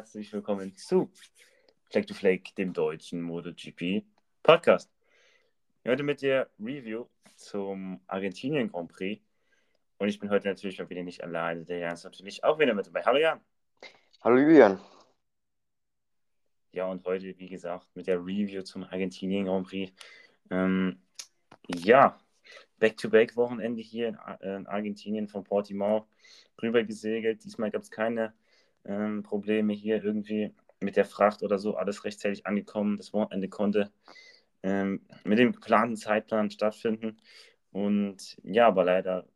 herzlich willkommen zu Fleck to Fleck, dem deutschen MotoGP Podcast. Heute mit der Review zum Argentinien Grand Prix. Und ich bin heute natürlich mal wieder nicht alleine. Der Jan ist natürlich auch wieder mit dabei. Hallo Jan. Hallo Julian. Ja, und heute, wie gesagt, mit der Review zum Argentinien Grand Prix. Ähm, ja, Back-to-Back-Wochenende hier in, in, Argentinien von Portimao rübergesegelt. Diesmal gab es keine ähm, Probleme hier irgendwie mit der Fracht oder so. Alles rechtzeitig angekommen. Das Wochenende konnte ähm, mit dem geplanten Zeitplan stattfinden. Und ja, aber leider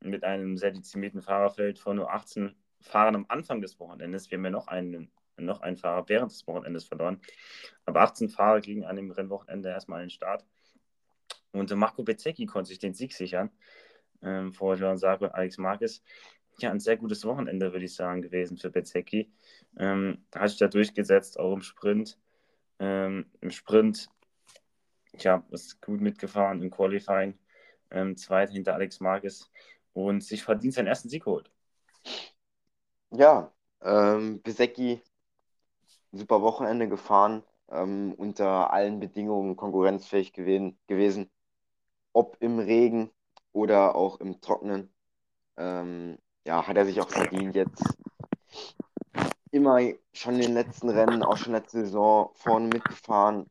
mit einem sehr dezimierten Fahrerfeld von nur 18 Fahrern am Anfang des Wochenendes. Wir haben ja noch einen, noch einen Fahrer während des Wochenendes verloren. Aber 18 Fahrer kriegen an dem Rennwochenende erstmal einen Start. Und Marco Bezzecchi konnte sich den Sieg sichern ähm, vor Joan Sarko und Alex Marquez. Ja, ein sehr gutes Wochenende, würde ich sagen, gewesen für Bezzecchi. Ähm, hat sich da durchgesetzt, auch im Sprint. Ähm, Im Sprint, ja, ist gut mitgefahren im Qualifying. Ähm, zweit hinter Alex Marquez und sich verdient seinen ersten Sieg geholt. Ja, ähm, Besecki, super Wochenende gefahren, ähm, unter allen Bedingungen konkurrenzfähig gewesen, gewesen, ob im Regen oder auch im Trockenen. Ähm, ja, hat er sich auch verdient jetzt. Immer schon in den letzten Rennen, auch schon letzte Saison vorne mitgefahren,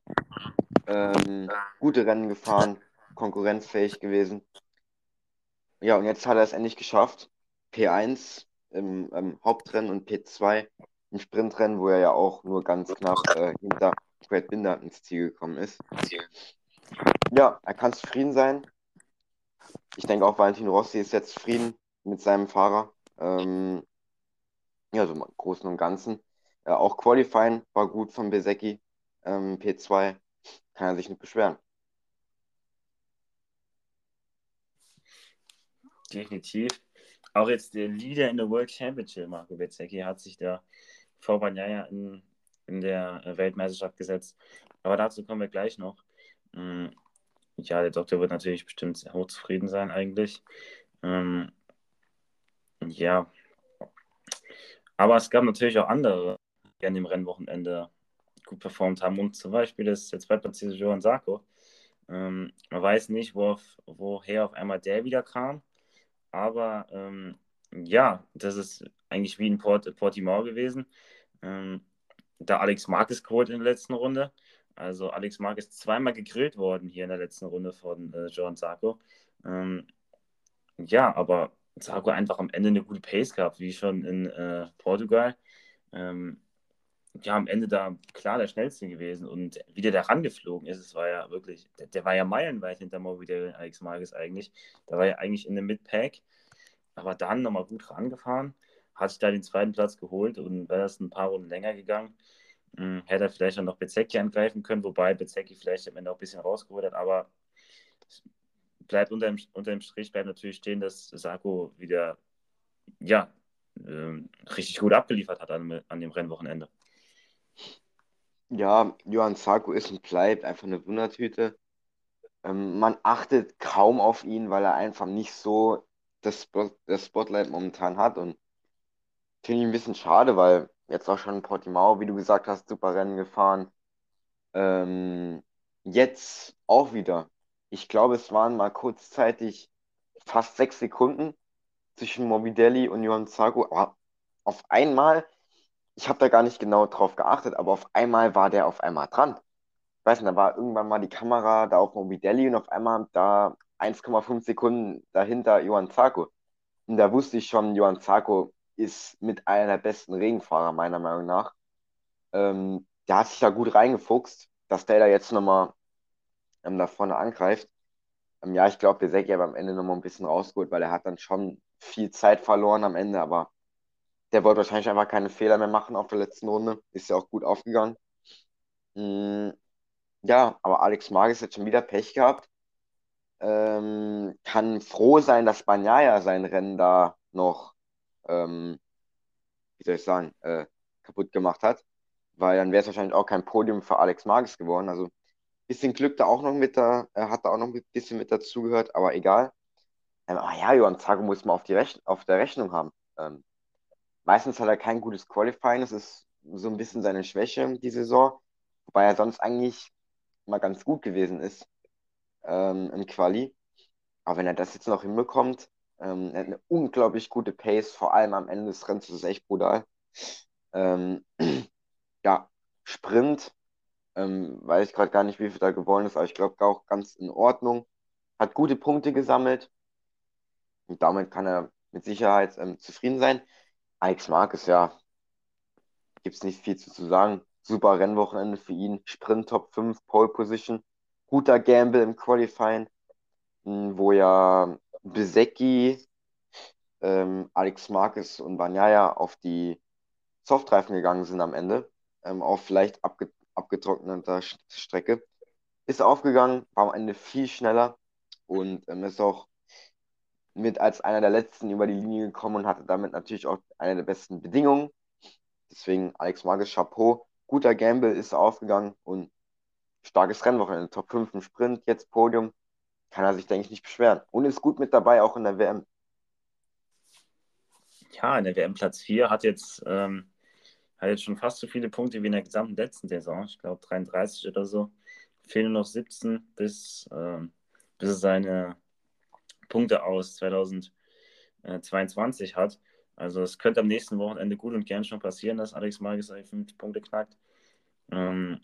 ähm, gute Rennen gefahren, konkurrenzfähig gewesen. Ja, und jetzt hat er es endlich geschafft. P1 im, im Hauptrennen und P2 im Sprintrennen, wo er ja auch nur ganz knapp äh, hinter Brad Binder ins Ziel gekommen ist. Ja, er kann zufrieden sein. Ich denke auch Valentino Rossi ist jetzt zufrieden mit seinem Fahrer. Ähm, ja, so im Großen und Ganzen. Äh, auch Qualifying war gut von Besecki. Ähm, P2 kann er sich nicht beschweren. Definitiv. Auch jetzt der Leader in der World Championship, Marco Bezzecchi, hat sich da vor Banyaya in, in der Weltmeisterschaft gesetzt. Aber dazu kommen wir gleich noch. Mm, ja, der Doktor wird natürlich bestimmt sehr hochzufrieden sein, eigentlich. Ähm, ja. Aber es gab natürlich auch andere, die an dem Rennwochenende gut performt haben. Und zum Beispiel das der zweitplatzierte Johann Sarko. Ähm, man weiß nicht, wo, woher auf einmal der wieder kam. Aber ähm, ja, das ist eigentlich wie in Port, Portimao gewesen. Ähm, da Alex Marquez geholt in der letzten Runde. Also Alex Marquez zweimal gegrillt worden hier in der letzten Runde von äh, Johan Sarko. Ähm, ja, aber Sarko einfach am Ende eine gute Pace gehabt, wie schon in äh, Portugal. Ähm, ja, am Ende da klar der schnellste gewesen und wie der da rangeflogen ist, es war ja wirklich, der, der, war ja meilenweit hinter Morbidelli und Alex Marquez eigentlich. Da war ja eigentlich in dem Mid-Pack, aber dann nochmal gut rangefahren, hat sich da den zweiten Platz geholt und wäre das ein paar Runden länger gegangen, mh, hm, hätte er vielleicht dann noch Bezecki angreifen können, wobei Bezecki vielleicht am Ende auch ein bisschen rausgeholt hat, aber bleibt unter dem, unter dem Strich bleibt natürlich stehen, dass Sarko wieder ja, äh, richtig gut abgeliefert hat an, an dem Rennwochenende. Ja, Johann Sarko ist und bleibt einfach eine Wundertüte. Ähm, man achtet kaum auf ihn, weil er einfach nicht so das, Spot, das Spotlight momentan hat. Und finde ich ein bisschen schade, weil jetzt auch schon Portimao, wie du gesagt hast, super Rennen gefahren. Ähm, jetzt auch wieder. Ich glaube, es waren mal kurzzeitig fast sechs Sekunden zwischen Morbidelli und Johann Sarko. Aber auf einmal ich habe da gar nicht genau drauf geachtet, aber auf einmal war der auf einmal dran. Ich weiß nicht, da war irgendwann mal die Kamera da auf Mobidelli und auf einmal da 1,5 Sekunden dahinter Johann Zarko. Und da wusste ich schon, Johann Zarko ist mit einer der besten Regenfahrer, meiner Meinung nach. Ähm, der hat sich da gut reingefuchst, dass der da jetzt nochmal ähm, da vorne angreift. Ähm, ja, ich glaube, der Seki aber am Ende nochmal ein bisschen rausgeholt, weil er hat dann schon viel Zeit verloren am Ende, aber der wollte wahrscheinlich einfach keine Fehler mehr machen auf der letzten Runde. Ist ja auch gut aufgegangen. Mm, ja, aber Alex Marquez hat schon wieder Pech gehabt. Ähm, kann froh sein, dass Bagnaia sein Rennen da noch, ähm, wie soll ich sagen, äh, kaputt gemacht hat. Weil dann wäre es wahrscheinlich auch kein Podium für Alex Marquez geworden. Also bisschen Glück da auch noch mit da, er hat da auch noch ein bisschen mit dazugehört, aber egal. Ähm, aber ja, Johann Zago muss man auf, die Rech auf der Rechnung haben. Ähm, Meistens hat er kein gutes Qualifying, das ist so ein bisschen seine Schwäche die Saison, wobei er sonst eigentlich mal ganz gut gewesen ist ähm, im Quali. Aber wenn er das jetzt noch hinbekommt, ähm, er hat eine unglaublich gute Pace, vor allem am Ende des Rennens, das ist echt brutal. Ähm, ja, Sprint, ähm, weiß ich gerade gar nicht, wie viel da gewonnen ist, aber ich glaube auch ganz in Ordnung. Hat gute Punkte gesammelt und damit kann er mit Sicherheit ähm, zufrieden sein. Alex Marquez, ja, gibt es nicht viel zu, zu sagen. Super Rennwochenende für ihn. Sprint Top 5, Pole Position. Guter Gamble im Qualifying, hm, wo ja Besecki, ähm, Alex Marquez und Banyaya auf die Softreifen gegangen sind am Ende, ähm, auf vielleicht abge abgetrockneter Strecke. Ist aufgegangen, war am Ende viel schneller und ähm, ist auch mit als einer der letzten über die Linie gekommen und hatte damit natürlich auch eine der besten Bedingungen. Deswegen Alex Marquez Chapeau. Guter Gamble ist aufgegangen und starkes Rennwochenende. Top 5 im Sprint, jetzt Podium kann er sich, denke ich, nicht beschweren. Und ist gut mit dabei, auch in der WM. Ja, in der WM Platz 4 hat jetzt, ähm, hat jetzt schon fast so viele Punkte wie in der gesamten letzten Saison. Ich glaube 33 oder so. Fehlen noch 17 bis, ähm, bis er seine Punkte aus 2022 hat. Also es könnte am nächsten Wochenende gut und gern schon passieren, dass Alex Marquez seine 5 Punkte knackt. Ähm,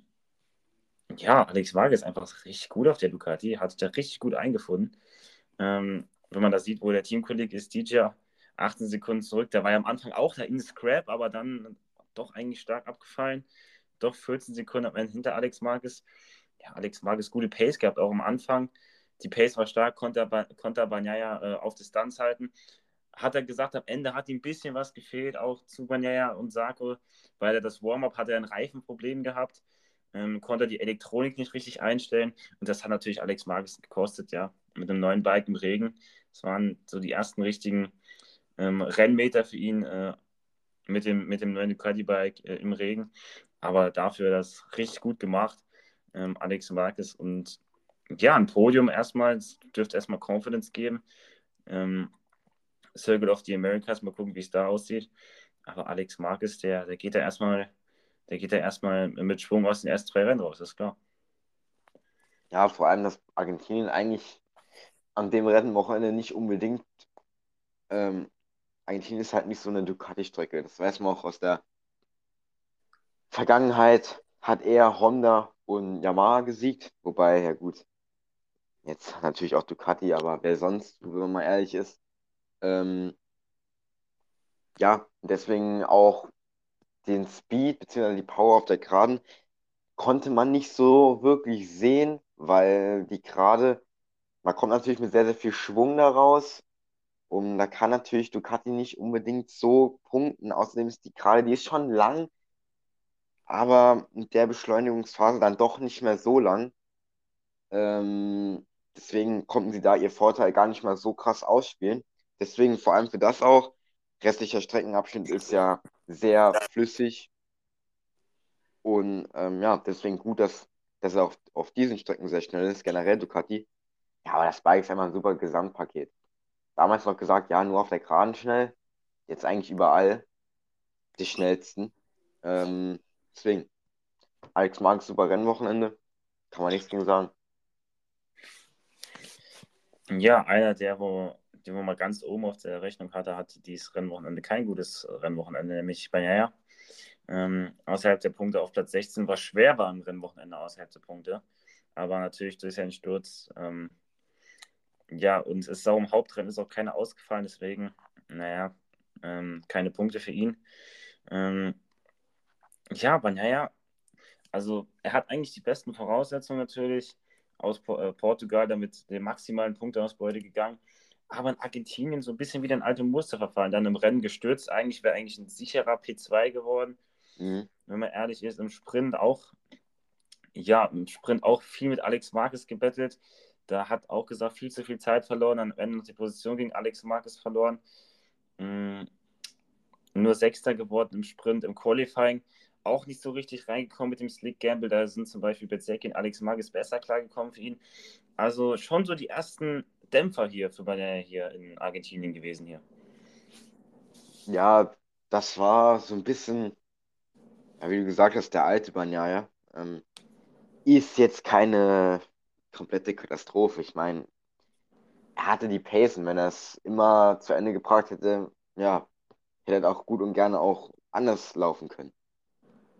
ja, Alex Waage ist einfach richtig gut auf der Ducati, hat sich da richtig gut eingefunden. Ähm, wenn man da sieht, wo der Teamkollege ist, DJ 18 Sekunden zurück, der war ja am Anfang auch da in Scrap, aber dann doch eigentlich stark abgefallen. Doch 14 Sekunden am Ende hinter Alex Marquez. Ja, Alex Marquez gute Pace gehabt, auch am Anfang. Die Pace war stark, konnte, konnte Banyaya äh, auf Distanz halten. Hat er gesagt, am Ende hat ihm ein bisschen was gefehlt, auch zu Banyaya und Sako, weil er das Warm-up hatte ein Reifenproblem gehabt ähm, konnte die Elektronik nicht richtig einstellen. Und das hat natürlich Alex Marquez gekostet, ja, mit einem neuen Bike im Regen. Das waren so die ersten richtigen ähm, Rennmeter für ihn äh, mit, dem, mit dem neuen Ducati-Bike äh, im Regen. Aber dafür das richtig gut gemacht, ähm, Alex Marquez. Und ja, ein Podium erstmal, es dürfte erstmal Confidence geben. Ähm, Circle of the Americas, mal gucken, wie es da aussieht. Aber Alex Marquez, der, der geht da erstmal der geht ja erstmal mit Schwung aus den ersten zwei Rennen raus, ist klar. Ja, vor allem, dass Argentinien eigentlich an dem Rennwochenende nicht unbedingt. Ähm, Argentinien ist halt nicht so eine Ducati-Strecke. Das weiß man auch aus der Vergangenheit. Hat eher Honda und Yamaha gesiegt. Wobei, ja gut, jetzt natürlich auch Ducati, aber wer sonst, wenn man mal ehrlich ist. Ähm, ja, deswegen auch den Speed bzw. die Power auf der Geraden konnte man nicht so wirklich sehen, weil die Gerade, man kommt natürlich mit sehr, sehr viel Schwung daraus. Und da kann natürlich Ducati nicht unbedingt so punkten. Außerdem ist die Gerade, die ist schon lang, aber mit der Beschleunigungsphase dann doch nicht mehr so lang. Ähm, deswegen konnten sie da ihr Vorteil gar nicht mal so krass ausspielen. Deswegen vor allem für das auch. Restlicher Streckenabschnitt ist ja sehr flüssig. Und ähm, ja, deswegen gut, dass, dass er auf, auf diesen Strecken sehr schnell ist, generell Ducati. Ja, aber das Bike ist einfach ein super Gesamtpaket. Damals noch gesagt, ja, nur auf der Geraden schnell. Jetzt eigentlich überall die schnellsten. Ähm, deswegen, Alex Marx, super Rennwochenende. Kann man nichts gegen sagen. Ja, einer der, wo die wir mal ganz oben auf der Rechnung hatte, hat dieses Rennwochenende kein gutes Rennwochenende, nämlich Banyaya. Ähm, außerhalb der Punkte auf Platz 16 war schwer beim Rennwochenende außerhalb der Punkte. Aber natürlich durch seinen Sturz, ähm, ja, und es ist auch im Hauptrennen ist auch keiner ausgefallen, deswegen, naja, ähm, keine Punkte für ihn. Ähm, ja, Banyaya, also er hat eigentlich die besten Voraussetzungen natürlich aus äh, Portugal, damit der maximalen Punkteausbeute gegangen aber in Argentinien so ein bisschen wieder ein altes Muster verfallen. Dann im Rennen gestürzt. Eigentlich wäre eigentlich ein sicherer P2 geworden. Mhm. Wenn man ehrlich ist, im Sprint auch, ja, im Sprint auch viel mit Alex Marquez gebettelt. Da hat auch gesagt, viel zu viel Zeit verloren. Am Ende noch die Position gegen Alex Marquez verloren. Mhm. Nur Sechster geworden im Sprint, im Qualifying. Auch nicht so richtig reingekommen mit dem Slick Gamble. Da sind zum Beispiel Bezeki und Alex Marquez besser klargekommen für ihn. Also schon so die ersten Dämpfer hier für Banana hier in Argentinien gewesen hier. Ja, das war so ein bisschen, ja, wie du gesagt hast, der alte Banyaya. Ähm, ist jetzt keine komplette Katastrophe. Ich meine, er hatte die Pace und wenn er es immer zu Ende gebracht hätte, ja, hätte er auch gut und gerne auch anders laufen können.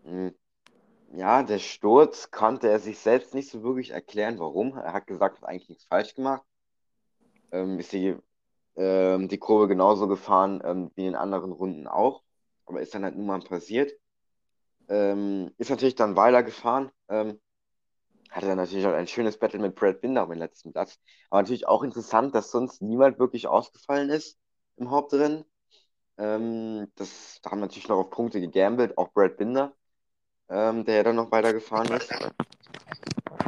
Hm. Ja, der Sturz konnte er sich selbst nicht so wirklich erklären, warum. Er hat gesagt, er hat eigentlich nichts falsch gemacht. Ähm, ist die, ähm, die Kurve genauso gefahren ähm, wie in anderen Runden auch. Aber ist dann halt nun mal passiert. Ähm, ist natürlich dann weitergefahren. Ähm, hatte dann natürlich auch ein schönes Battle mit Brad Binder um den letzten Platz. Aber natürlich auch interessant, dass sonst niemand wirklich ausgefallen ist im Hauptrennen. Ähm, das, da haben natürlich noch auf Punkte gegambelt, auch Brad Binder, ähm, der ja dann noch weitergefahren ist.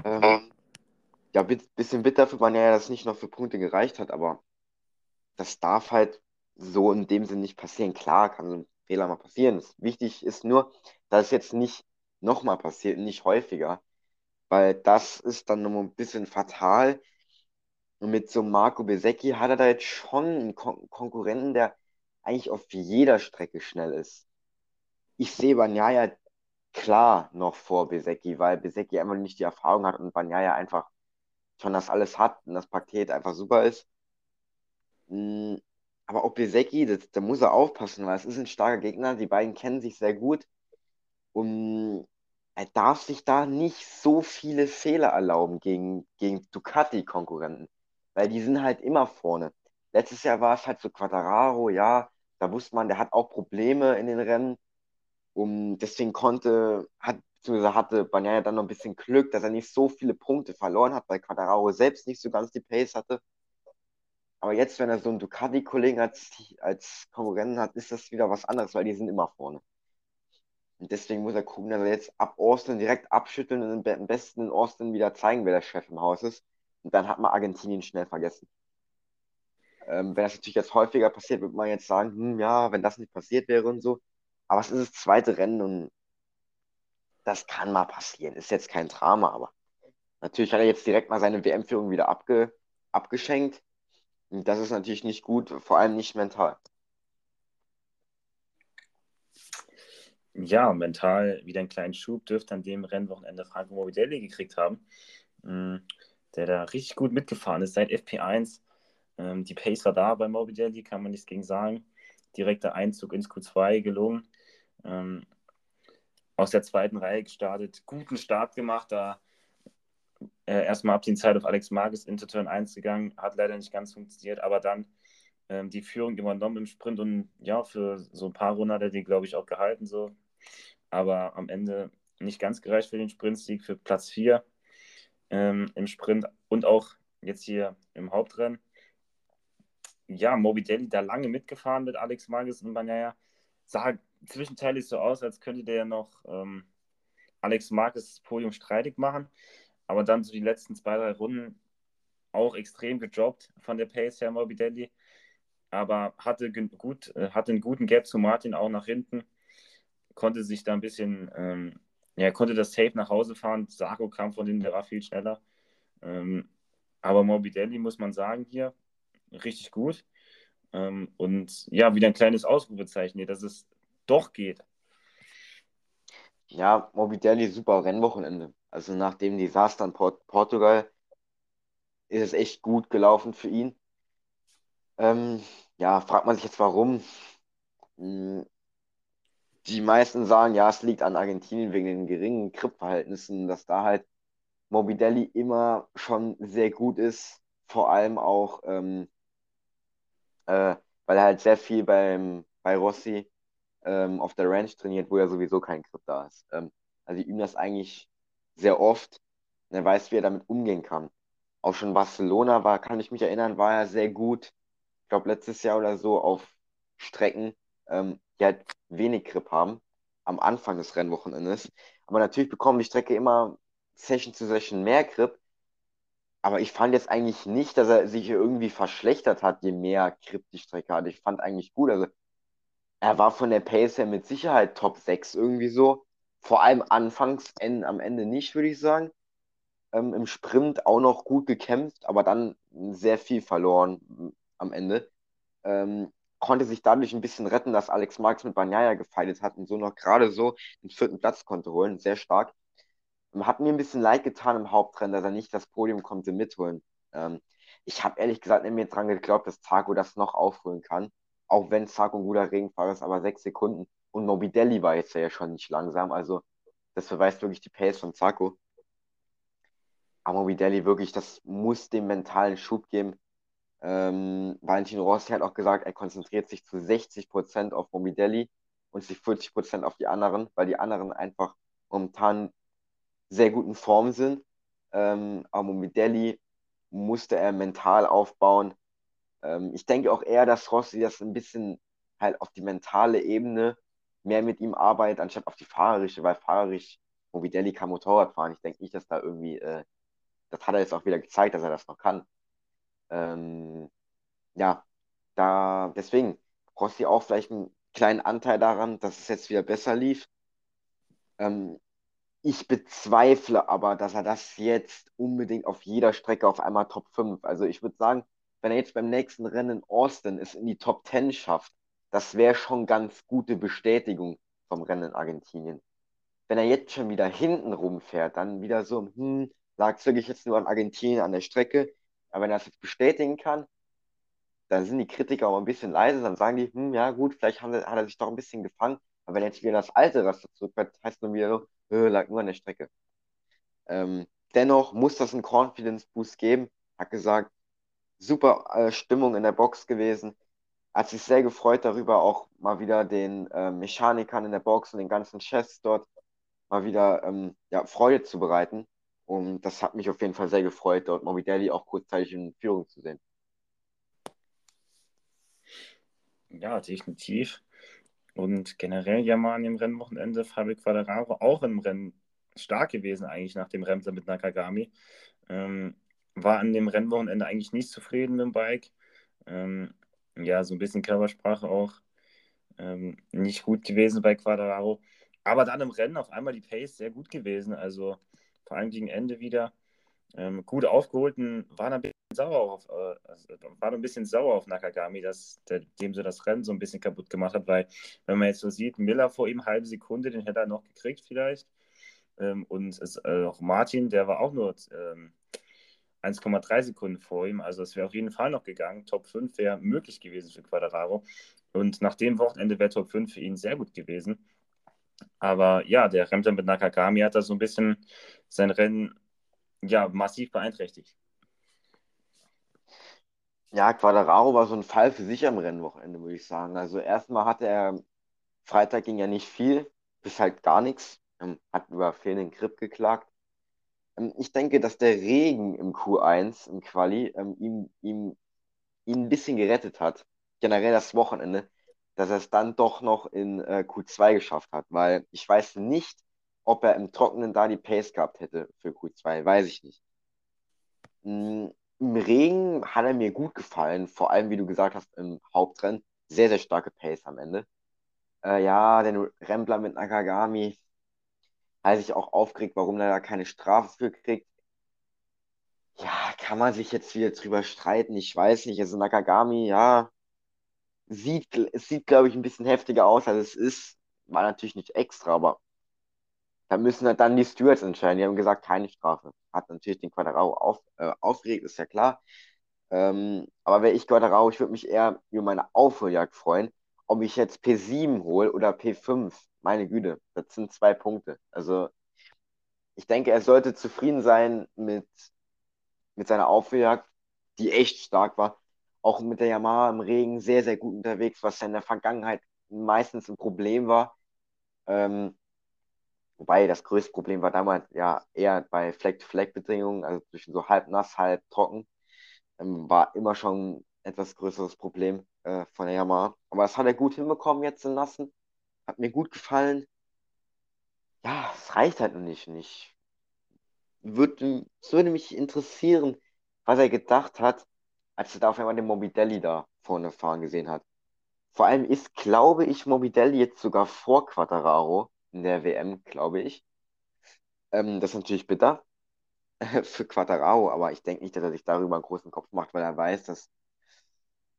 Ähm, ja, ein bisschen bitter für man ja, dass es nicht noch für Punkte gereicht hat, aber das darf halt so in dem Sinn nicht passieren. Klar, kann so ein Fehler mal passieren. Wichtig ist nur, dass es jetzt nicht nochmal passiert, nicht häufiger weil das ist dann nochmal ein bisschen fatal. Und mit so Marco Besecchi hat er da jetzt schon einen Kon Konkurrenten, der eigentlich auf jeder Strecke schnell ist. Ich sehe Banyaya klar noch vor Besecchi, weil Besecchi einfach nicht die Erfahrung hat und Banyaya einfach schon das alles hat und das Paket einfach super ist. Hm, aber auch Besecchi, da muss er aufpassen, weil es ist ein starker Gegner. Die beiden kennen sich sehr gut. Und er darf sich da nicht so viele Fehler erlauben gegen, gegen Ducati-Konkurrenten, weil die sind halt immer vorne. Letztes Jahr war es halt so Quattararo, ja, da wusste man, der hat auch Probleme in den Rennen. Und deswegen konnte, hat, beziehungsweise hatte Bagnaia dann noch ein bisschen Glück, dass er nicht so viele Punkte verloren hat, weil Quattararo selbst nicht so ganz die Pace hatte. Aber jetzt, wenn er so einen Ducati-Kollegen als, als Konkurrenten hat, ist das wieder was anderes, weil die sind immer vorne. Und deswegen muss er gucken, dass er jetzt ab Austin direkt abschütteln und am besten in Austin wieder zeigen, wer der Chef im Haus ist. Und dann hat man Argentinien schnell vergessen. Ähm, wenn das natürlich jetzt häufiger passiert, würde man jetzt sagen, hm, ja, wenn das nicht passiert wäre und so. Aber es ist das zweite Rennen und das kann mal passieren. Ist jetzt kein Drama, aber natürlich hat er jetzt direkt mal seine WM-Führung wieder abge abgeschenkt. Und das ist natürlich nicht gut, vor allem nicht mental. Ja, mental wieder einen kleinen Schub dürfte an dem Rennwochenende Franco Morbidelli gekriegt haben, mm, der da richtig gut mitgefahren ist seit FP1. Ähm, die Pace war da bei Morbidelli, kann man nichts gegen sagen. Direkter Einzug ins Q2 gelungen. Ähm, aus der zweiten Reihe gestartet, guten Start gemacht, da äh, erstmal ab die Zeit auf Alex Marquez into Turn 1 gegangen, hat leider nicht ganz funktioniert, aber dann ähm, die Führung übernommen im Sprint und ja, für so ein paar Runden hat er die, glaube ich, auch gehalten, so aber am Ende nicht ganz gereicht für den Sprintsieg, für Platz 4 ähm, im Sprint und auch jetzt hier im Hauptrennen. Ja, Morbidelli da lange mitgefahren mit Alex Marquez und Banaya. Sah zwischenzeitlich so aus, als könnte der noch ähm, Alex Marquez das Podium streitig machen. Aber dann so die letzten zwei, drei Runden auch extrem gedroppt von der Pace her Morbidelli. Aber hatte, gut, äh, hatte einen guten Gap zu Martin auch nach hinten konnte sich da ein bisschen, ähm, ja, konnte das Safe nach Hause fahren. Sarko kam von denen, der war viel schneller. Ähm, aber Morbidelli muss man sagen hier, richtig gut. Ähm, und ja, wieder ein kleines Ausrufezeichen hier, dass es doch geht. Ja, Morbidelli super Rennwochenende. Also nach dem Desaster in Port Portugal ist es echt gut gelaufen für ihn. Ähm, ja, fragt man sich jetzt warum. Die meisten sagen, ja, es liegt an Argentinien wegen den geringen Grip-Verhältnissen, dass da halt Morbidelli immer schon sehr gut ist, vor allem auch, ähm, äh, weil er halt sehr viel beim, bei Rossi ähm, auf der Ranch trainiert, wo ja sowieso kein Grip da ist. Ähm, also üben das eigentlich sehr oft und er weiß, wie er damit umgehen kann. Auch schon Barcelona war, kann ich mich erinnern, war er sehr gut. Ich glaube, letztes Jahr oder so auf Strecken, ähm, die halt wenig Grip haben am Anfang des Rennwochenendes. Aber natürlich bekommen die Strecke immer Session zu Session mehr Grip. Aber ich fand jetzt eigentlich nicht, dass er sich irgendwie verschlechtert hat, je mehr Grip die Strecke hat. Ich fand eigentlich gut. Also er war von der Pace her mit Sicherheit Top 6 irgendwie so. Vor allem anfangs, am Ende nicht, würde ich sagen. Ähm, Im Sprint auch noch gut gekämpft, aber dann sehr viel verloren am Ende. Ähm, konnte sich dadurch ein bisschen retten, dass Alex Marx mit Banyaya gefeitet hat und so noch gerade so den vierten Platz konnte holen. Sehr stark. Hat mir ein bisschen leid getan im Hauptrennen, dass er nicht das Podium konnte mitholen. Ähm, ich habe ehrlich gesagt nicht mehr dran geglaubt, dass Taco das noch aufholen kann. Auch wenn Taco ein guter Regenfahrer ist, aber sechs Sekunden. Und Mobidelli war jetzt ja schon nicht langsam. Also das verweist wirklich die Pace von Taco. Aber Mobidelli wirklich, das muss dem mentalen Schub geben. Ähm, Valentino Rossi hat auch gesagt, er konzentriert sich zu 60% auf Mobidelli und zu 40% auf die anderen, weil die anderen einfach momentan sehr guten Form sind. Ähm, aber Mobidelli musste er mental aufbauen. Ähm, ich denke auch eher, dass Rossi das ein bisschen halt auf die mentale Ebene mehr mit ihm arbeitet, anstatt auf die fahrerische, weil fahrerisch Mobidelli kann Motorrad fahren. Ich denke nicht, dass da irgendwie, äh, das hat er jetzt auch wieder gezeigt, dass er das noch kann. Ähm, ja, da, deswegen, Rossi auch vielleicht einen kleinen Anteil daran, dass es jetzt wieder besser lief. Ähm, ich bezweifle aber, dass er das jetzt unbedingt auf jeder Strecke auf einmal Top 5. Also ich würde sagen, wenn er jetzt beim nächsten Rennen in Austin es in die Top 10 schafft, das wäre schon ganz gute Bestätigung vom Rennen in Argentinien. Wenn er jetzt schon wieder hinten rumfährt, dann wieder so, hm, lag es wirklich jetzt nur an Argentinien an der Strecke. Aber wenn er das jetzt bestätigen kann, dann sind die Kritiker auch ein bisschen leise, dann sagen die, hm, ja gut, vielleicht hat er, hat er sich doch ein bisschen gefangen. Aber wenn jetzt wieder das alte Raster zurückfährt, heißt es nur wieder so, äh, lag nur an der Strecke. Ähm, dennoch muss das einen Confidence Boost geben. Hat gesagt, super äh, Stimmung in der Box gewesen. Hat sich sehr gefreut darüber, auch mal wieder den äh, Mechanikern in der Box und den ganzen Chefs dort mal wieder ähm, ja, Freude zu bereiten. Und das hat mich auf jeden Fall sehr gefreut, dort Morbidelli auch kurzzeitig in Führung zu sehen. Ja, definitiv. Und generell ja mal an dem Rennwochenende Fabio Quadraro auch im Rennen stark gewesen, eigentlich nach dem Rempler mit Nakagami. Ähm, war an dem Rennwochenende eigentlich nicht zufrieden mit dem Bike. Ähm, ja, so ein bisschen Körpersprache auch ähm, nicht gut gewesen bei Quadraro. Aber dann im Rennen auf einmal die Pace sehr gut gewesen. Also vor allem gegen Ende wieder. Ähm, gut aufgeholten, war ein bisschen sauer auf, äh, war ein bisschen sauer auf Nakagami, dass der, dem so das Rennen so ein bisschen kaputt gemacht hat, weil wenn man jetzt so sieht, Miller vor ihm halbe Sekunde, den hätte er noch gekriegt vielleicht. Ähm, und es, äh, auch Martin, der war auch nur ähm, 1,3 Sekunden vor ihm, also es wäre auf jeden Fall noch gegangen. Top 5 wäre möglich gewesen für Quadraro. Und nach dem Wochenende wäre Top 5 für ihn sehr gut gewesen. Aber ja, der Rempler mit Nakagami hat da so ein bisschen sein Rennen ja, massiv beeinträchtigt. Ja, Quadraro war so ein Fall für sich am Rennwochenende, würde ich sagen. Also erstmal hatte er, Freitag ging ja nicht viel, bis halt gar nichts, ähm, hat über fehlenden Grip geklagt. Ähm, ich denke, dass der Regen im Q1, im Quali, ähm, ihm, ihm, ihn ein bisschen gerettet hat. Generell das Wochenende dass er es dann doch noch in äh, Q2 geschafft hat, weil ich weiß nicht, ob er im Trockenen da die Pace gehabt hätte für Q2, weiß ich nicht. Mm, Im Regen hat er mir gut gefallen, vor allem, wie du gesagt hast, im Hauptrennen. Sehr, sehr starke Pace am Ende. Äh, ja, den Rempler mit Nakagami, hat sich auch aufgeregt, warum er da keine Strafe für kriegt. Ja, kann man sich jetzt wieder drüber streiten, ich weiß nicht. Also Nakagami, ja, sieht, es sieht, glaube ich, ein bisschen heftiger aus, als es ist. War natürlich nicht extra, aber da müssen halt dann die Stewards entscheiden. Die haben gesagt, keine Strafe. Hat natürlich den Quadrao auf, äh, aufgeregt, ist ja klar. Ähm, aber wäre ich Quadrao, ich würde mich eher über meine Aufholjagd freuen. Ob ich jetzt P7 hole oder P5, meine Güte, das sind zwei Punkte. Also ich denke, er sollte zufrieden sein mit, mit seiner Aufholjagd, die echt stark war auch mit der Yamaha im Regen sehr, sehr gut unterwegs, was ja in der Vergangenheit meistens ein Problem war. Ähm, wobei das größte Problem war damals ja eher bei Fleck-to-Fleck-Bedingungen, also zwischen so halb nass, halb trocken, ähm, war immer schon ein etwas größeres Problem äh, von der Yamaha. Aber das hat er gut hinbekommen jetzt in Nassen. Hat mir gut gefallen. Ja, es reicht halt noch nicht. nicht. Würde, es würde mich interessieren, was er gedacht hat, als er da auf einmal den Morbidelli da vorne fahren gesehen hat. Vor allem ist, glaube ich, Morbidelli jetzt sogar vor Quattararo in der WM, glaube ich. Ähm, das ist natürlich bitter für Quattararo, aber ich denke nicht, dass er sich darüber einen großen Kopf macht, weil er weiß, dass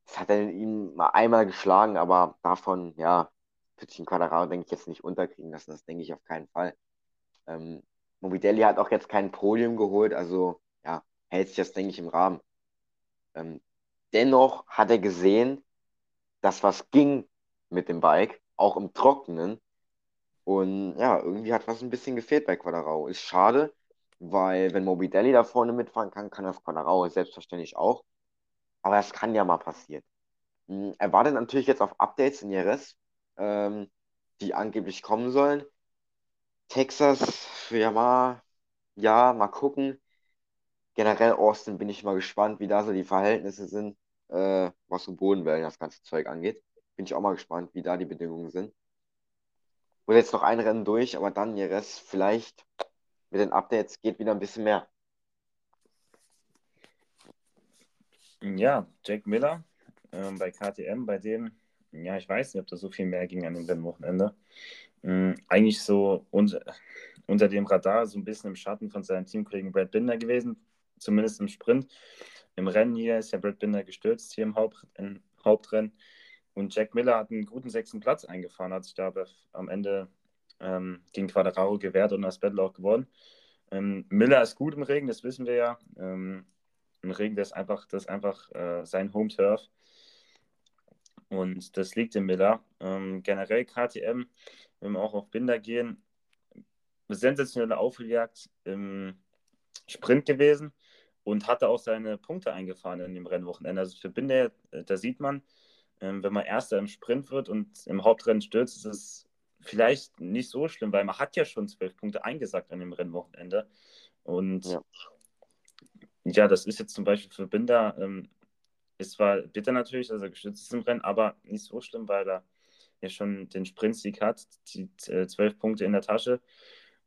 das hat er ihn mal einmal geschlagen, aber davon, ja, wird sich ein Quadraro, denke ich, jetzt nicht unterkriegen lassen. Das denke ich auf keinen Fall. Ähm, Mobidelli hat auch jetzt kein Podium geholt, also ja, hält sich das, denke ich, im Rahmen. Ähm, dennoch hat er gesehen, dass was ging mit dem Bike, auch im Trockenen. Und ja, irgendwie hat was ein bisschen gefehlt bei Quadraro. Ist schade, weil wenn Mobidelli da vorne mitfahren kann, kann das Quadraro selbstverständlich auch. Aber das kann ja mal passieren. Hm, er wartet natürlich jetzt auf Updates in IRS, ähm, die angeblich kommen sollen. Texas für Yamaha, ja, mal gucken. Generell Austin bin ich mal gespannt, wie da so die Verhältnisse sind, äh, was so Bodenwellen das ganze Zeug angeht. Bin ich auch mal gespannt, wie da die Bedingungen sind. Wurde jetzt noch ein Rennen durch, aber dann Jerez vielleicht mit den Updates geht wieder ein bisschen mehr. Ja, Jack Miller ähm, bei KTM, bei dem, ja, ich weiß nicht, ob da so viel mehr ging an dem Wochenende. Ähm, eigentlich so unter, unter dem Radar, so ein bisschen im Schatten von seinem Teamkollegen Brad Binder gewesen, zumindest im Sprint. Im Rennen hier ist ja Brad Binder gestürzt, hier im, Haupt, Hauptrennen. Und Jack Miller hat einen guten sechsten Platz eingefahren, hat sich da am Ende ähm, gegen Quadraro gewehrt und das Battle auch gewonnen. Ähm, Miller ist gut im Regen, das wissen wir ja. Ähm, Im Regen, das ist einfach, das ist einfach äh, sein Home-Turf. Und das liegt in Miller. Ähm, generell KTM, wenn wir auch auf Binder gehen, sensationelle Aufholjagd im Sprint gewesen und hatte auch seine Punkte eingefahren in dem Rennwochenende. Also für Binder, äh, da sieht man, ähm, wenn man Erster im Sprint wird und im Hauptrennen stürzt, ist es vielleicht nicht so schlimm, weil man hat ja schon zwölf Punkte eingesackt an dem Rennwochenende. Und ja, ja das ist jetzt zum Beispiel für Binder, ähm, ist zwar bitter natürlich, dass er gestürzt ist im Rennen, aber nicht so schlimm, weil er ja schon den Sprintsieg hat, die äh, zwölf Punkte in der Tasche.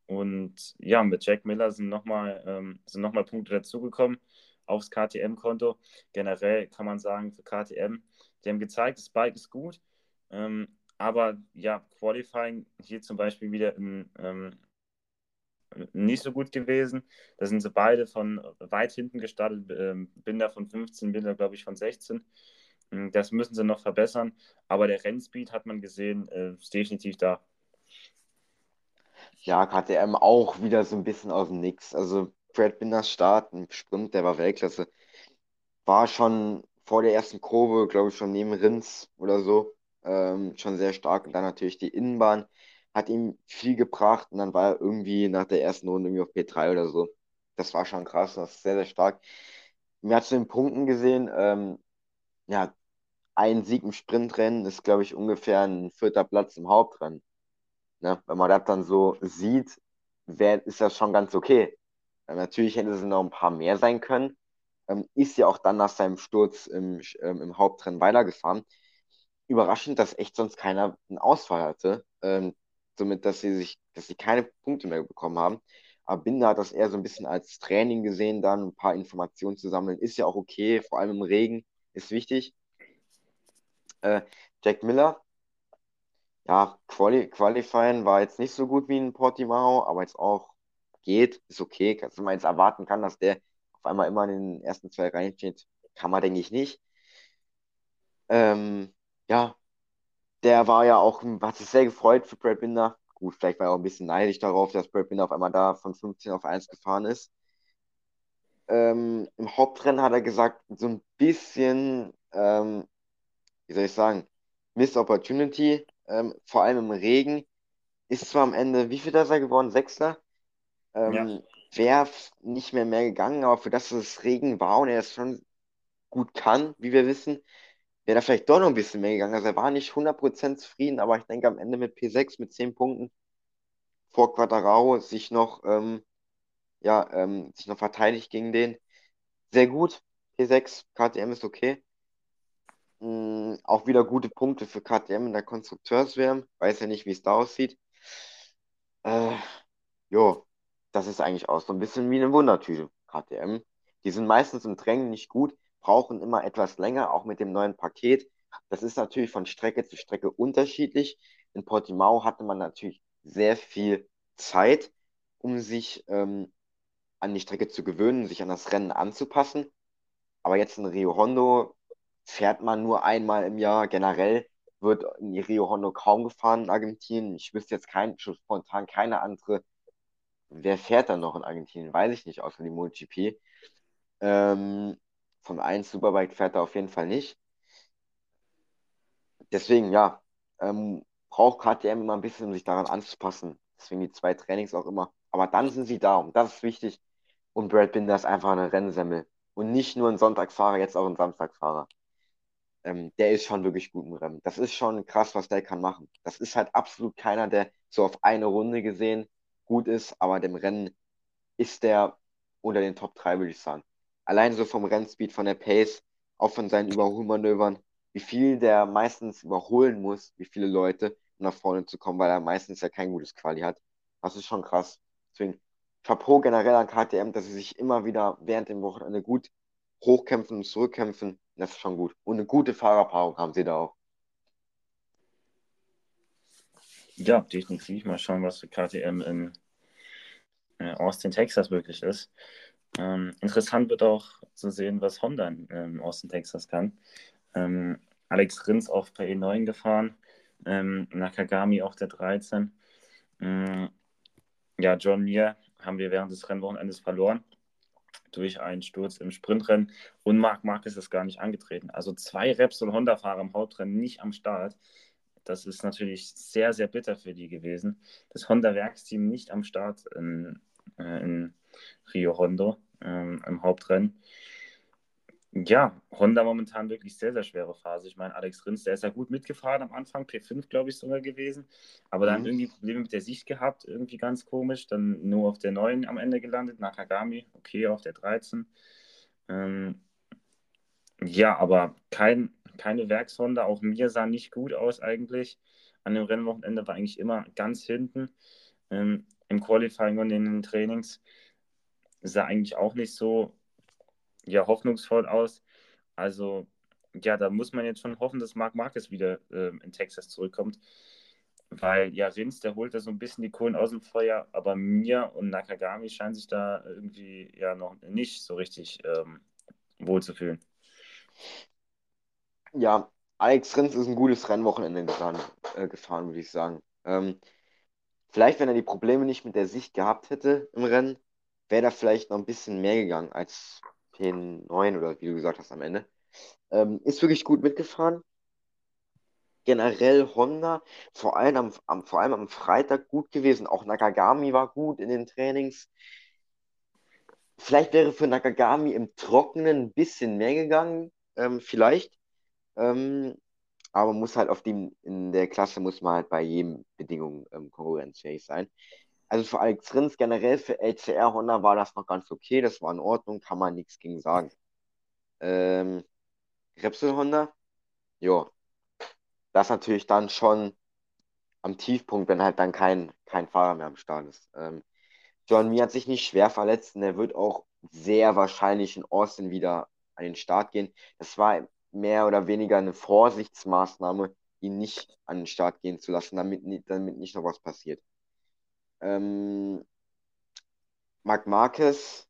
Und ja, mit Jack Miller sind nochmal ähm, noch Punkte dazugekommen aufs KTM-Konto. Generell kann man sagen, für KTM die haben gezeigt, das Bike ist gut, ähm, aber ja, Qualifying hier zum Beispiel wieder in, ähm, nicht so gut gewesen. Da sind sie beide von weit hinten gestartet, ähm, Binder von 15, Binder glaube ich von 16. Ähm, das müssen sie noch verbessern, aber der Rennspeed hat man gesehen, äh, ist definitiv da. Ja, KTM auch wieder so ein bisschen aus dem Nix. Also Brad Binders Start im Sprint, der war Weltklasse. War schon vor der ersten Kurve, glaube ich, schon neben Rins oder so, ähm, schon sehr stark. Und dann natürlich die Innenbahn hat ihm viel gebracht und dann war er irgendwie nach der ersten Runde irgendwie auf P3 oder so. Das war schon krass, das ist sehr, sehr stark. Mir hat zu den Punkten gesehen, ähm, ja, ein Sieg im Sprintrennen ist, glaube ich, ungefähr ein vierter Platz im Hauptrennen. Ne? Wenn man das dann so sieht, wär, ist das schon ganz okay. Natürlich hätte es noch ein paar mehr sein können, ähm, ist ja auch dann nach seinem Sturz im, ähm, im Hauptrennen weitergefahren. Überraschend, dass echt sonst keiner einen Ausfall hatte. Ähm, somit, dass sie sich, dass sie keine Punkte mehr bekommen haben. Aber Binder hat das eher so ein bisschen als Training gesehen, dann ein paar Informationen zu sammeln. Ist ja auch okay, vor allem im Regen, ist wichtig. Äh, Jack Miller, ja, Quali Qualifying war jetzt nicht so gut wie in Portimao, aber jetzt auch geht, ist okay. Dass man jetzt erwarten kann, dass der auf einmal immer in den ersten zwei Reihen steht, kann man, denke ich, nicht. Ähm, ja, der war ja auch, hat sich sehr gefreut für Brad Binder. Gut, vielleicht war er auch ein bisschen neidisch darauf, dass Brad Binder auf einmal da von 15 auf 1 gefahren ist. Ähm, Im Hauptrennen hat er gesagt, so ein bisschen, ähm, wie soll ich sagen, Miss Opportunity, ähm, vor allem im Regen. Ist zwar am Ende, wie viel ist er geworden? Sechster? Ähm, ja wäre nicht mehr mehr gegangen, aber für das, dass es Regen war und er es schon gut kann, wie wir wissen, wäre da vielleicht doch noch ein bisschen mehr gegangen. Also er war nicht 100% zufrieden, aber ich denke am Ende mit P6 mit 10 Punkten vor Quadraro sich noch, ähm, ja, ähm, sich noch verteidigt gegen den. Sehr gut. P6, KTM ist okay. Mhm, auch wieder gute Punkte für KTM in der Konstrukteurswärme. Weiß ja nicht, wie es da aussieht. Äh, jo, das ist eigentlich auch so ein bisschen wie eine Wundertüte, KTM. Die sind meistens im Training nicht gut, brauchen immer etwas länger, auch mit dem neuen Paket. Das ist natürlich von Strecke zu Strecke unterschiedlich. In Portimao hatte man natürlich sehr viel Zeit, um sich ähm, an die Strecke zu gewöhnen, sich an das Rennen anzupassen. Aber jetzt in Rio Hondo fährt man nur einmal im Jahr. Generell wird in Rio Hondo kaum gefahren in Argentinien. Ich wüsste jetzt kein, spontan keine andere. Wer fährt dann noch in Argentinien? Weiß ich nicht, außer die MotoGP. Ähm, von 1 Superbike fährt er auf jeden Fall nicht. Deswegen, ja, ähm, braucht KTM immer ein bisschen, um sich daran anzupassen. Deswegen die zwei Trainings auch immer. Aber dann sind sie da und das ist wichtig. Und Brad Binder ist einfach eine Rennsemmel. Und nicht nur ein Sonntagsfahrer, jetzt auch ein Samstagsfahrer. Ähm, der ist schon wirklich gut im Rennen. Das ist schon krass, was der kann machen. Das ist halt absolut keiner, der so auf eine Runde gesehen gut ist, aber dem Rennen ist der unter den Top 3, würde ich sagen. Allein so vom Rennspeed, von der Pace, auch von seinen Überholmanövern, wie viel der meistens überholen muss, wie viele Leute, um nach vorne zu kommen, weil er meistens ja kein gutes Quali hat. Das ist schon krass. Deswegen Chapeau generell an KTM, dass sie sich immer wieder während dem Wochenende gut hochkämpfen und zurückkämpfen. Das ist schon gut. Und eine gute Fahrerpaarung haben sie da auch. Ja, definitiv. Mal schauen, was für KTM in äh, Austin, Texas möglich ist. Ähm, interessant wird auch zu sehen, was Honda in ähm, Austin, Texas kann. Ähm, Alex Rins auf per E9 gefahren, ähm, Nakagami auf der 13. Ähm, ja, John Mir haben wir während des Rennwochenendes verloren durch einen Sturz im Sprintrennen und Marc Marquez ist gar nicht angetreten. Also zwei Repsol Honda-Fahrer im Hauptrennen nicht am Start. Das ist natürlich sehr, sehr bitter für die gewesen. Das Honda-Werksteam nicht am Start in, äh, in Rio Hondo ähm, im Hauptrennen ja, Honda momentan wirklich sehr, sehr schwere Phase. Ich meine, Alex Rins, der ist ja gut mitgefahren am Anfang, P5 glaube ich sogar gewesen, aber dann mhm. irgendwie Probleme mit der Sicht gehabt, irgendwie ganz komisch. Dann nur auf der 9 am Ende gelandet, Nakagami, okay, auf der 13. Ähm, ja, aber kein, keine Werkshonda, auch mir sah nicht gut aus eigentlich. An dem Rennwochenende war eigentlich immer ganz hinten. Ähm, Im Qualifying und in den Trainings sah eigentlich auch nicht so ja, hoffnungsvoll aus. Also, ja, da muss man jetzt schon hoffen, dass Marc Marquez wieder äh, in Texas zurückkommt. Weil, ja, Rins, der holt da so ein bisschen die Kohlen aus dem Feuer, aber mir und Nakagami scheinen sich da irgendwie ja noch nicht so richtig ähm, wohlzufühlen. Ja, Alex Rins ist ein gutes Rennwochenende gefahren, äh, gefahren würde ich sagen. Ähm, vielleicht, wenn er die Probleme nicht mit der Sicht gehabt hätte im Rennen, wäre da vielleicht noch ein bisschen mehr gegangen als P9 oder wie du gesagt hast am Ende. Ähm, ist wirklich gut mitgefahren. Generell Honda, vor allem am, am, vor allem am Freitag gut gewesen. Auch Nakagami war gut in den Trainings. Vielleicht wäre für Nakagami im Trockenen ein bisschen mehr gegangen, ähm, vielleicht. Ähm, aber muss halt auf dem, in der Klasse muss man halt bei jedem Bedingung ähm, konkurrenzfähig sein. Also für Alex Rins generell für LCR Honda war das noch ganz okay, das war in Ordnung, kann man nichts gegen sagen. Ähm, Repsol Honda, ja, das natürlich dann schon am Tiefpunkt, wenn halt dann kein, kein Fahrer mehr am Start ist. Ähm, John Mir hat sich nicht schwer verletzt und er wird auch sehr wahrscheinlich in Austin wieder an den Start gehen. Das war mehr oder weniger eine Vorsichtsmaßnahme, ihn nicht an den Start gehen zu lassen, damit, damit nicht noch was passiert. Ähm, Marc Marquez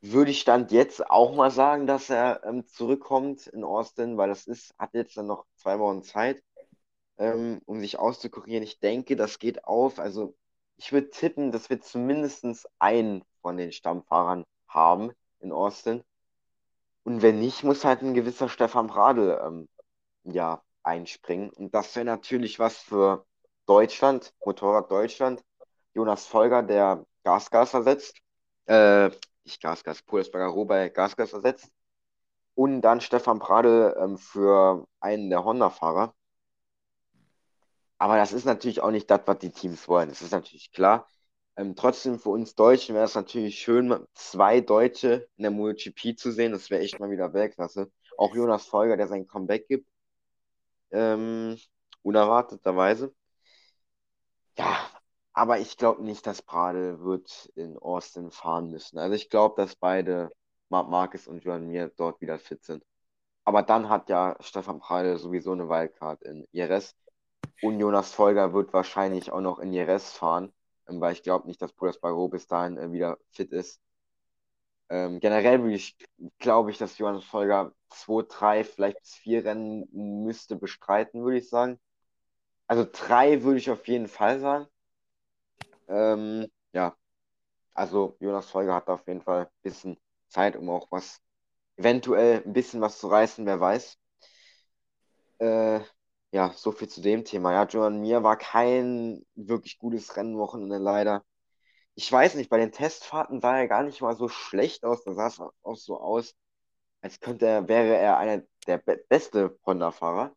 würde ich Stand jetzt auch mal sagen, dass er ähm, zurückkommt in Austin, weil das ist, hat jetzt dann noch zwei Wochen Zeit, ähm, um sich auszukurieren. Ich denke, das geht auf. Also ich würde tippen, dass wir zumindest einen von den Stammfahrern haben in Austin. Und wenn nicht, muss halt ein gewisser Stefan Bradl ähm, ja, einspringen. Und das wäre natürlich was für Deutschland, Motorrad Deutschland, Jonas Folger, der Gasgas ersetzt. Äh, nicht Gasgas, Polesberger Roh bei Gasgas ersetzt. Und dann Stefan Pradl ähm, für einen der Honda-Fahrer. Aber das ist natürlich auch nicht das, was die Teams wollen. Das ist natürlich klar. Ähm, trotzdem für uns Deutschen wäre es natürlich schön, zwei Deutsche in der MotoGP zu sehen. Das wäre echt mal wieder Weltklasse. Auch Jonas Folger, der sein Comeback gibt. Ähm, unerwarteterweise. Ja, aber ich glaube nicht, dass Pradel wird in Austin fahren müssen. Also ich glaube, dass beide, Marc Marquez und Joan Mir, dort wieder fit sind. Aber dann hat ja Stefan Pradel sowieso eine Wildcard in Jerez. Und Jonas Folger wird wahrscheinlich auch noch in Jerez fahren, weil ich glaube nicht, dass Pulas Barro bis dahin äh, wieder fit ist. Ähm, generell glaube ich, dass Johannes Folger 2, 3, vielleicht bis 4 Rennen müsste bestreiten, würde ich sagen. Also 3 würde ich auf jeden Fall sagen. Ähm, ja, also Jonas Folger hat auf jeden Fall ein bisschen Zeit, um auch was, eventuell ein bisschen was zu reißen, wer weiß. Äh, ja, so viel zu dem Thema. Ja, Joan Mir war kein wirklich gutes Rennwochenende leider. Ich weiß nicht, bei den Testfahrten sah er gar nicht mal so schlecht aus. Da sah es auch so aus, als könnte er, wäre er einer der be beste Honda-Fahrer.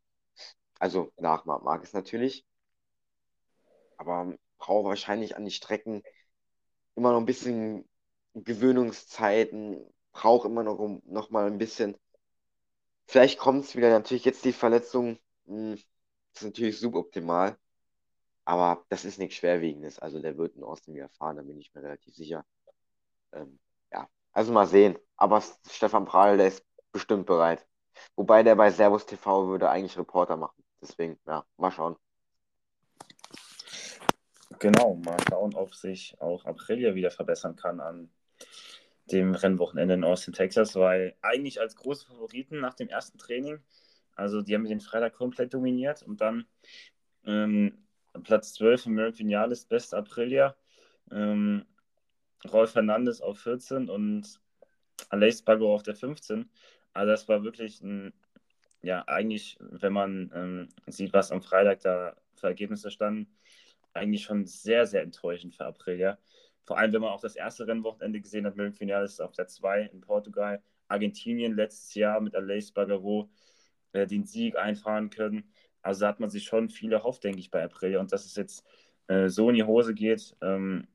Also nach Marc Marquez natürlich. Aber braucht wahrscheinlich an die Strecken immer noch ein bisschen Gewöhnungszeiten, braucht immer noch, noch mal ein bisschen. Vielleicht kommt es wieder. Natürlich jetzt die Verletzung. Mh, hm, ist natürlich suboptimal. Aber das ist nichts Schwerwiegendes. Also der wird in Austin wieder fahren, da bin ich mir relativ sicher. Ähm, ja, also mal sehen. Aber Stefan Prahl, der ist bestimmt bereit. Wobei der bei Servus TV würde eigentlich Reporter machen. Deswegen, ja, mal schauen. Genau, mal schauen, ob sich auch Aprilia wieder verbessern kann an dem Rennwochenende in Austin, Texas, weil eigentlich als große Favoriten nach dem ersten Training, also die haben den Freitag komplett dominiert und dann ähm, Platz 12 Merck Vinales, Best Aprilia, ähm, Rolf Hernandez auf 14 und Aleix Bago auf der 15. Also das war wirklich ein, ja, eigentlich, wenn man ähm, sieht, was am Freitag da für Ergebnisse standen, eigentlich schon sehr, sehr enttäuschend für Aprilia. Vor allem, wenn man auch das erste Rennwochenende gesehen hat, Merck Vinales auf der 2 in Portugal, Argentinien letztes Jahr mit Aleix Bagaro äh, den Sieg einfahren können. Also da hat man sich schon viel erhofft, denke ich, bei Aprilia. Und dass es jetzt äh, so in die Hose geht, ähm,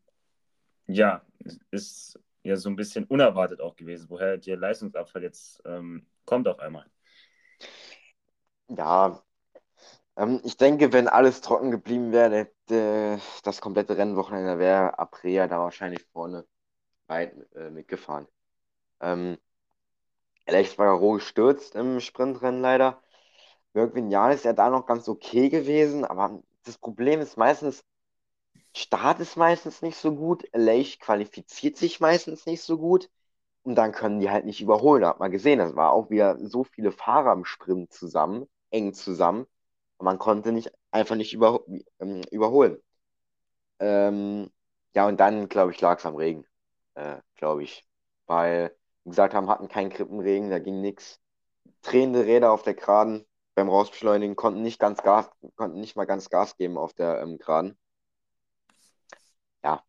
ja, ist ja so ein bisschen unerwartet auch gewesen, woher der Leistungsabfall jetzt ähm, kommt auf einmal. Ja, ähm, ich denke, wenn alles trocken geblieben wäre, das komplette Rennwochenende wäre Aprilia da wahrscheinlich vorne weit äh, mitgefahren. Ähm, Alex Bagaro gestürzt im Sprintrennen leider. Birk ist ja da noch ganz okay gewesen, aber das Problem ist meistens, Start ist meistens nicht so gut, Leich qualifiziert sich meistens nicht so gut und dann können die halt nicht überholen. Da hat man gesehen, das war auch wieder so viele Fahrer im Sprint zusammen, eng zusammen, man konnte nicht einfach nicht über, ähm, überholen. Ähm, ja, und dann, glaube ich, lag es am Regen, äh, glaube ich, weil, wie gesagt haben, hatten keinen Krippenregen, da ging nichts. Drehende Räder auf der Geraden, beim Rausbeschleunigen, konnten nicht ganz Gas, konnten nicht mal ganz Gas geben auf der ähm, Geraden. Ja,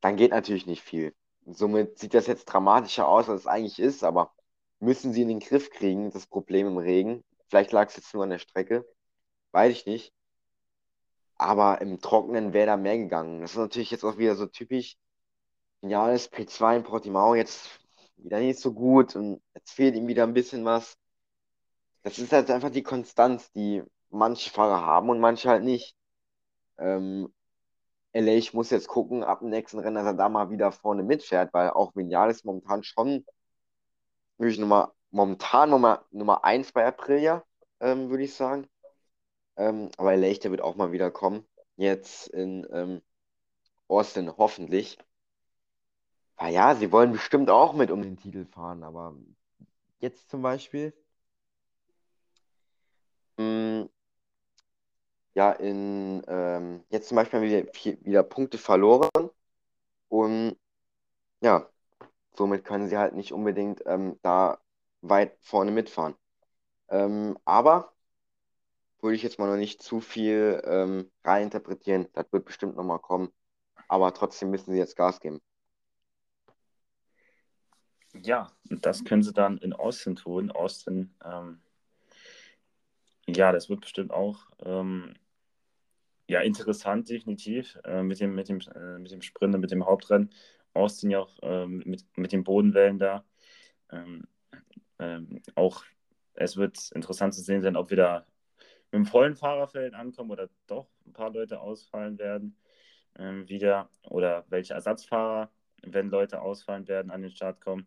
dann geht natürlich nicht viel. Somit sieht das jetzt dramatischer aus, als es eigentlich ist, aber müssen sie in den Griff kriegen, das Problem im Regen. Vielleicht lag es jetzt nur an der Strecke, weiß ich nicht. Aber im Trockenen wäre da mehr gegangen. Das ist natürlich jetzt auch wieder so typisch. Geniales P2 in Portimao jetzt wieder nicht so gut und jetzt fehlt ihm wieder ein bisschen was das ist halt einfach die Konstanz, die manche Fahrer haben und manche halt nicht. Ähm, LA, ich muss jetzt gucken, ab dem nächsten Rennen, dass er da mal wieder vorne mitfährt, weil auch Vinales momentan schon, würde ich Nummer, momentan Nummer, Nummer 1 bei Aprilia, ähm, würde ich sagen. Ähm, aber der wird auch mal wieder kommen. Jetzt in ähm, Austin, hoffentlich. Ja, ja, sie wollen bestimmt auch mit um den Titel fahren, aber jetzt zum Beispiel Mm, ja, in, ähm, jetzt zum Beispiel haben wir wieder, wieder Punkte verloren und ja, somit können sie halt nicht unbedingt ähm, da weit vorne mitfahren. Ähm, aber würde ich jetzt mal noch nicht zu viel ähm, reininterpretieren. Das wird bestimmt nochmal kommen. Aber trotzdem müssen sie jetzt Gas geben. Ja, das können sie dann in Austin tun. Austin ähm, ja, das wird bestimmt auch ähm, ja, interessant, definitiv, äh, mit, dem, mit, dem, äh, mit dem Sprint und mit dem Hauptrennen. Austin ja auch äh, mit, mit den Bodenwellen da. Ähm, ähm, auch es wird interessant zu sehen sein, ob wir da mit dem vollen Fahrerfeld ankommen oder doch ein paar Leute ausfallen werden ähm, wieder oder welche Ersatzfahrer, wenn Leute ausfallen werden, an den Start kommen.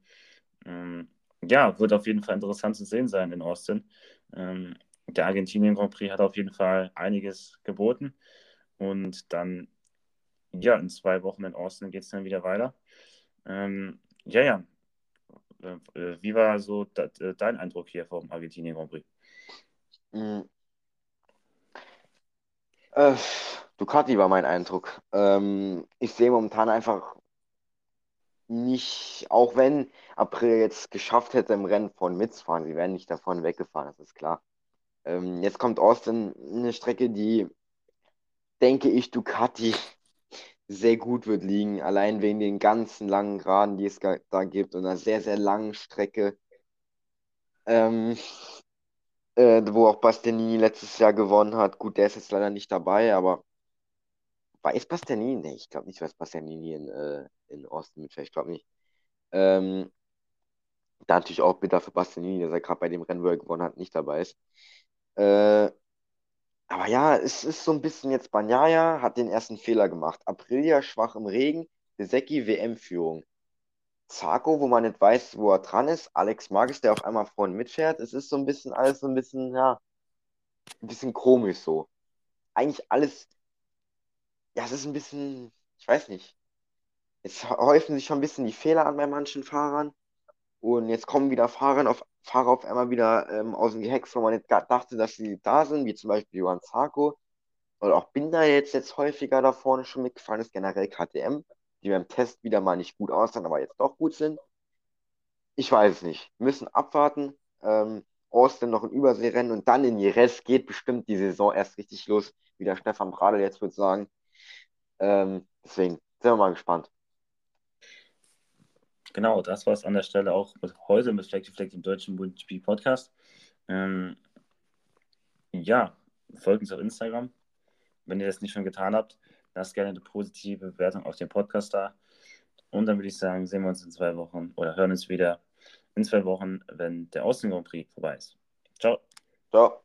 Ähm, ja, wird auf jeden Fall interessant zu sehen sein in Austin. Ähm, der Argentinien Grand Prix hat auf jeden Fall einiges geboten. Und dann, ja, in zwei Wochen in Austin geht es dann wieder weiter. Ähm, ja, ja. äh, wie war so äh, dein Eindruck hier vom Argentinien Grand Prix? Äh, Ducati war mein Eindruck. Ähm, ich sehe momentan einfach nicht, auch wenn April jetzt geschafft hätte, im Rennen von mitzufahren, sie wären nicht davon weggefahren, das ist klar. Ähm, jetzt kommt Austin, eine Strecke, die, denke ich, Ducati sehr gut wird liegen, allein wegen den ganzen langen Geraden, die es da gibt und einer sehr, sehr langen Strecke, ähm, äh, wo auch Bastianini letztes Jahr gewonnen hat. Gut, der ist jetzt leider nicht dabei, aber weiß Bastianini? Nee, ich glaube nicht, was Bastianini in, äh, in Austin mitfährt. Ich glaube nicht. Ähm, da natürlich auch bitter für Bastianini, dass er gerade bei dem Rennen, wo er gewonnen hat, nicht dabei ist. Äh, aber ja, es ist so ein bisschen jetzt Banyaya hat den ersten Fehler gemacht. Aprilia schwach im Regen, Besecki WM-Führung. Zarko, wo man nicht weiß, wo er dran ist. Alex Marques, der auf einmal vorne mitfährt. Es ist so ein bisschen alles so ein bisschen, ja, ein bisschen komisch so. Eigentlich alles, ja, es ist ein bisschen, ich weiß nicht. Es häufen sich schon ein bisschen die Fehler an bei manchen Fahrern. Und jetzt kommen wieder Fahrer auf, Fahrer auf einmal wieder ähm, aus dem Gehex, wo man nicht dachte, dass sie da sind, wie zum Beispiel Johann Zarko. Oder auch Binder jetzt, jetzt häufiger da vorne schon mitgefahren ist, generell KTM, die beim Test wieder mal nicht gut aussahen, aber jetzt doch gut sind. Ich weiß es nicht. Wir müssen abwarten. Ähm, Austin noch ein Überseerennen und dann in Jerez geht bestimmt die Saison erst richtig los, wie der Stefan Bradl jetzt würde sagen. Ähm, deswegen sind wir mal gespannt. Genau, das war es an der Stelle auch mit, heute mit Fleck Fleck im deutschen MotoGP Podcast. Ähm, ja, folgt uns auf Instagram. Wenn ihr das nicht schon getan habt, lasst gerne eine positive Bewertung auf den Podcast da. Und dann würde ich sagen, sehen wir uns in zwei Wochen oder hören uns wieder in zwei Wochen, wenn der Außen Grand Prix vorbei ist. Ciao. Ciao.